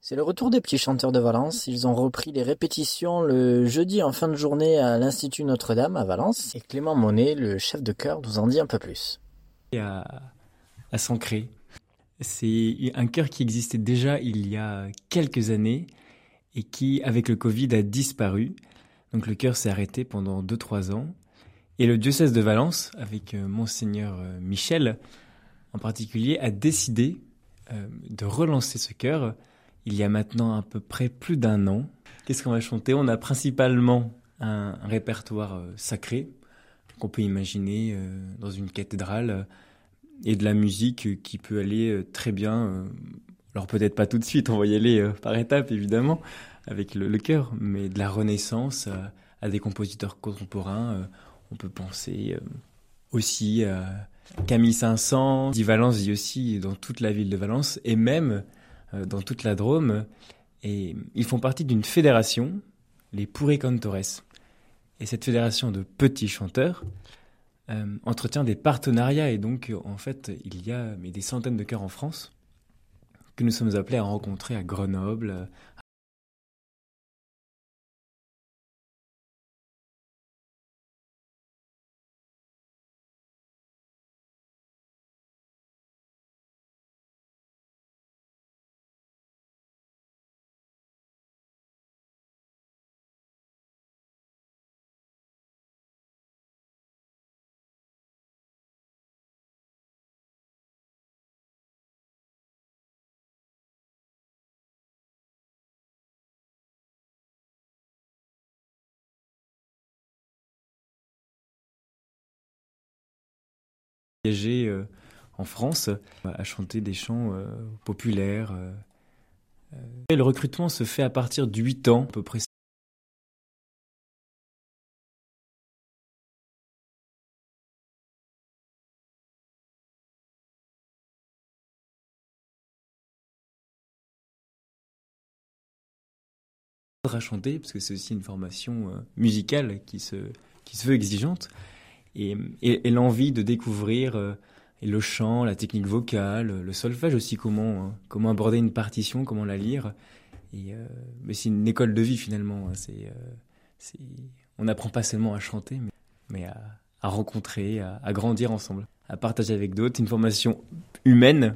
C'est le retour des petits chanteurs de Valence. Ils ont repris les répétitions le jeudi en fin de journée à l'Institut Notre-Dame à Valence. Et Clément Monet, le chef de chœur, nous en dit un peu plus. À, à. C'est un chœur qui existait déjà il y a quelques années et qui, avec le Covid, a disparu. Donc le chœur s'est arrêté pendant 2-3 ans. Et le diocèse de Valence, avec euh, monseigneur euh, Michel en particulier, a décidé euh, de relancer ce chœur il y a maintenant à peu près plus d'un an. Qu'est-ce qu'on va chanter? On a principalement un, répertoire euh, sacré qu'on peut imaginer euh, dans une cathédrale et de la musique qui peut aller très bien. alors peut-être pas tout de suite, on va y aller par étapes évidemment avec le, chœur, mais de la Renaissance à, des compositeurs contemporains. on peut penser aussi à Camille Saint-Saëns, dit Valence dit aussi dans toute la ville de Valence, et même euh, dans toute la Drôme. Et ils font partie d'une fédération, les Pourri Cantores. Et cette fédération de petits chanteurs euh, entretient des partenariats. Et donc, en fait, il y a mais des centaines de chœurs en France que nous sommes appelés à rencontrer à Grenoble, Euh, en France à chanter des chants euh, populaires. Euh, le recrutement se fait à partir de 8 ans, à peu près. à chanter parce que c'est aussi une formation musicale qui se qui se veut exigeante et, l'envie de découvrir euh, le chant, la technique vocale, le solfège aussi, comment, hein, comment aborder une partition, comment la lire. Et, euh, mais c'est une école de vie finalement. Hein. Euh, on n'apprend pas seulement à chanter, mais, à, rencontrer, à, grandir ensemble, à partager avec d'autres. Une formation humaine.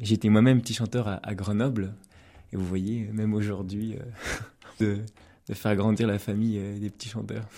j'étais moi-même petit chanteur à, Grenoble. Et vous voyez, même aujourd'hui, de, faire grandir la famille des petits chanteurs.